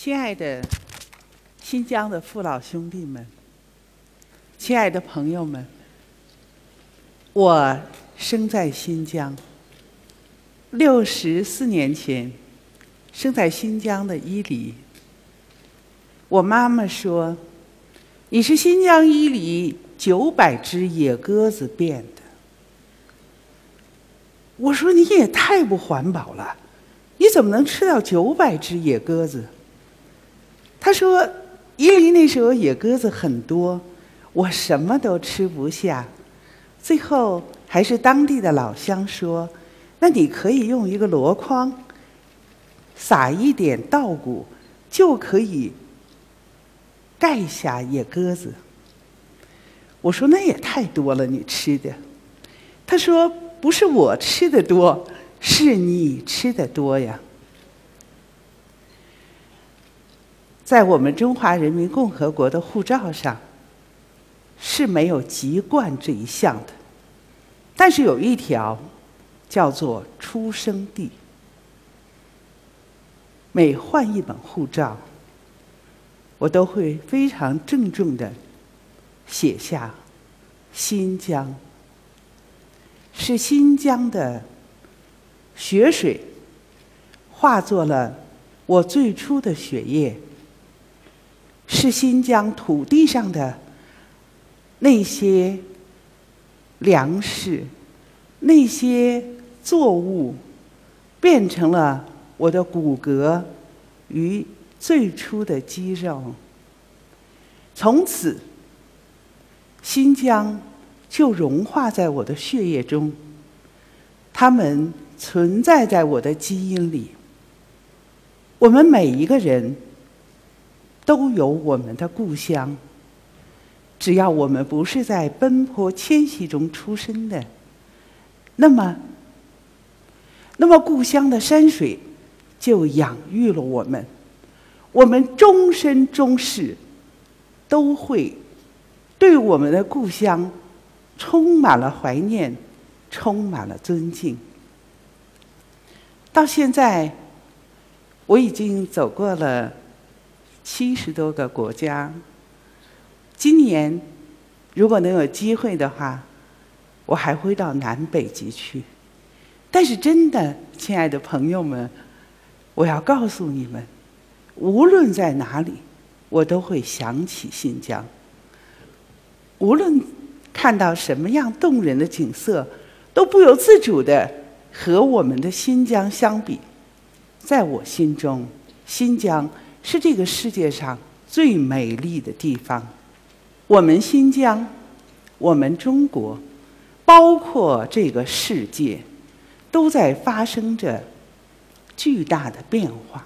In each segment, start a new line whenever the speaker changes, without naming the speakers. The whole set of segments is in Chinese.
亲爱的新疆的父老兄弟们，亲爱的朋友们，我生在新疆，六十四年前生在新疆的伊犁。我妈妈说：“你是新疆伊犁九百只野鸽子变的。”我说：“你也太不环保了，你怎么能吃到九百只野鸽子？”他说：“伊犁那时候野鸽子很多，我什么都吃不下。最后还是当地的老乡说：‘那你可以用一个箩筐，撒一点稻谷，就可以。’”盖下野鸽子，我说那也太多了，你吃的。他说不是我吃的多，是你吃的多呀。在我们中华人民共和国的护照上是没有籍贯这一项的，但是有一条叫做出生地。每换一本护照。我都会非常郑重的写下新疆，是新疆的雪水化作了我最初的血液，是新疆土地上的那些粮食、那些作物，变成了我的骨骼与。最初的肌肉，从此，新疆就融化在我的血液中。它们存在在我的基因里。我们每一个人都有我们的故乡。只要我们不是在奔波迁徙中出生的，那么，那么故乡的山水就养育了我们。我们终身终世都会对我们的故乡充满了怀念，充满了尊敬。到现在，我已经走过了七十多个国家。今年如果能有机会的话，我还会到南北极去。但是，真的，亲爱的朋友们，我要告诉你们。无论在哪里，我都会想起新疆。无论看到什么样动人的景色，都不由自主的和我们的新疆相比。在我心中，新疆是这个世界上最美丽的地方。我们新疆，我们中国，包括这个世界，都在发生着巨大的变化。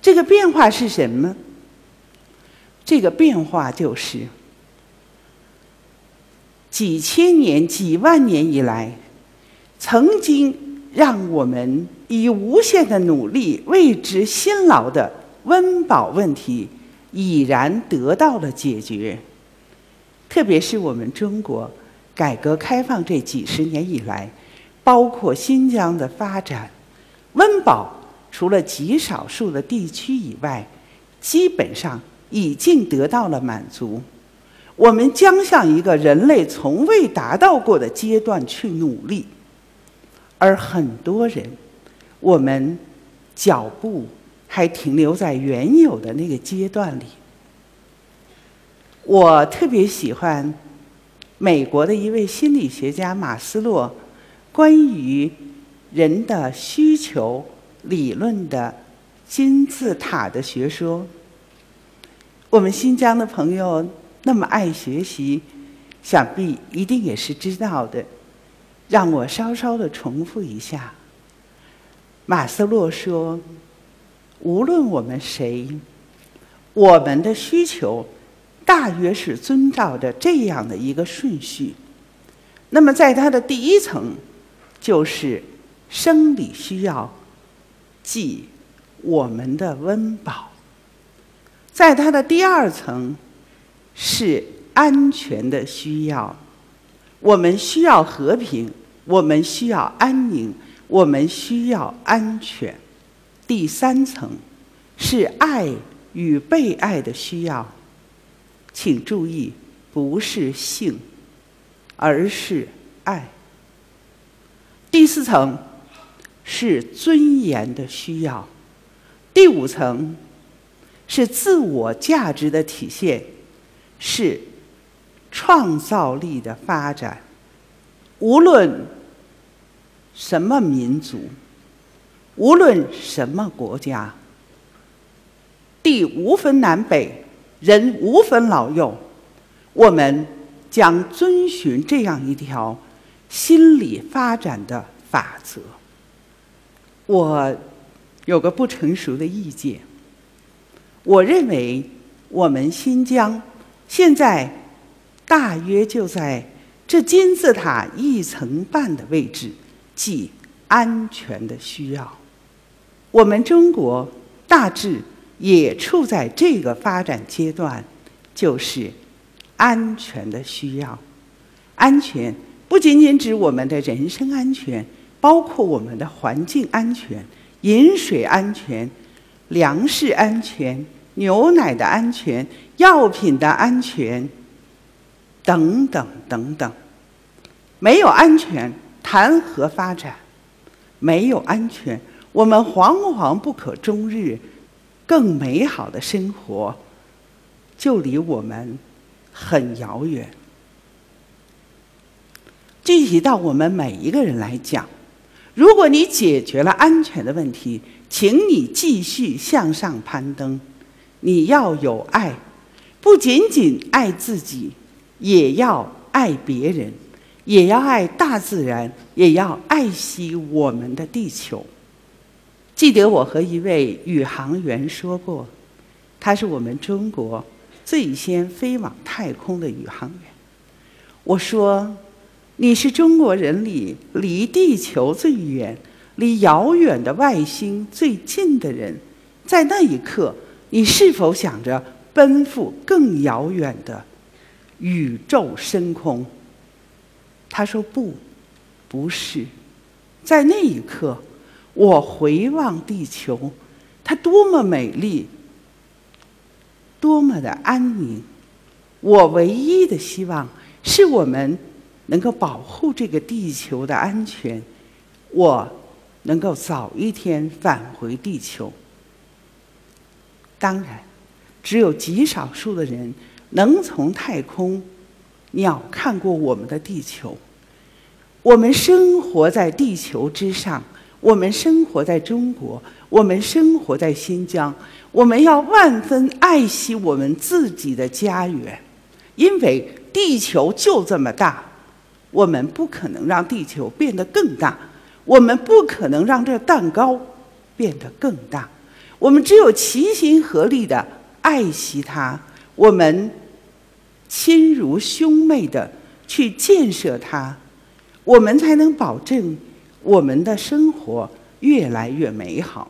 这个变化是什么？这个变化就是几千年、几万年以来，曾经让我们以无限的努力为之辛劳的温饱问题，已然得到了解决。特别是我们中国改革开放这几十年以来，包括新疆的发展，温饱。除了极少数的地区以外，基本上已经得到了满足。我们将向一个人类从未达到过的阶段去努力，而很多人，我们脚步还停留在原有的那个阶段里。我特别喜欢美国的一位心理学家马斯洛关于人的需求。理论的金字塔的学说，我们新疆的朋友那么爱学习，想必一定也是知道的。让我稍稍的重复一下。马斯洛说：“无论我们谁，我们的需求大约是遵照着这样的一个顺序。那么，在它的第一层，就是生理需要。”即我们的温饱，在它的第二层是安全的需要，我们需要和平，我们需要安宁，我们需要安全。第三层是爱与被爱的需要。请注意，不是性，而是爱。第四层是尊严的需要，第五层是自我价值的体现，是创造力的发展。无论什么民族，无论什么国家，地无分南北。人无分老幼，我们将遵循这样一条心理发展的法则。我有个不成熟的意见，我认为我们新疆现在大约就在这金字塔一层半的位置，即安全的需要。我们中国大致。也处在这个发展阶段，就是安全的需要。安全不仅仅指我们的人身安全，包括我们的环境安全、饮水安全、粮食安全、牛奶的安全、药品的安全等等等等。没有安全，谈何发展？没有安全，我们惶惶不可终日。更美好的生活就离我们很遥远。具体到我们每一个人来讲，如果你解决了安全的问题，请你继续向上攀登。你要有爱，不仅仅爱自己，也要爱别人，也要爱大自然，也要爱惜我们的地球。记得我和一位宇航员说过，他是我们中国最先飞往太空的宇航员。我说：“你是中国人里离地球最远、离遥远的外星最近的人。”在那一刻，你是否想着奔赴更遥远的宇宙深空？他说：“不，不是。”在那一刻。我回望地球，它多么美丽，多么的安宁。我唯一的希望是我们能够保护这个地球的安全，我能够早一天返回地球。当然，只有极少数的人能从太空鸟看过我们的地球。我们生活在地球之上。我们生活在中国，我们生活在新疆，我们要万分爱惜我们自己的家园，因为地球就这么大，我们不可能让地球变得更大，我们不可能让这蛋糕变得更大，我们只有齐心合力的爱惜它，我们亲如兄妹的去建设它，我们才能保证。我们的生活越来越美好。